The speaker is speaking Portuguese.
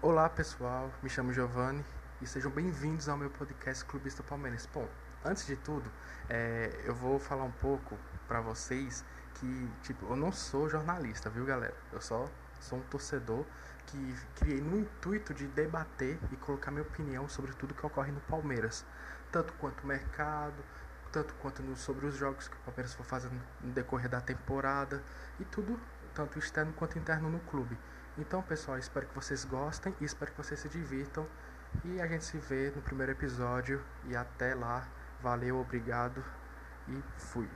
Olá pessoal, me chamo Giovanni e sejam bem-vindos ao meu podcast Clubista Palmeiras. Bom, antes de tudo, é, eu vou falar um pouco para vocês que, tipo, eu não sou jornalista, viu galera? Eu só sou um torcedor que criei no intuito de debater e colocar minha opinião sobre tudo que ocorre no Palmeiras, tanto quanto o mercado, tanto quanto no, sobre os jogos que o Palmeiras for fazendo no decorrer da temporada e tudo, tanto externo quanto interno no clube. Então, pessoal, espero que vocês gostem e espero que vocês se divirtam. E a gente se vê no primeiro episódio. E até lá. Valeu, obrigado e fui.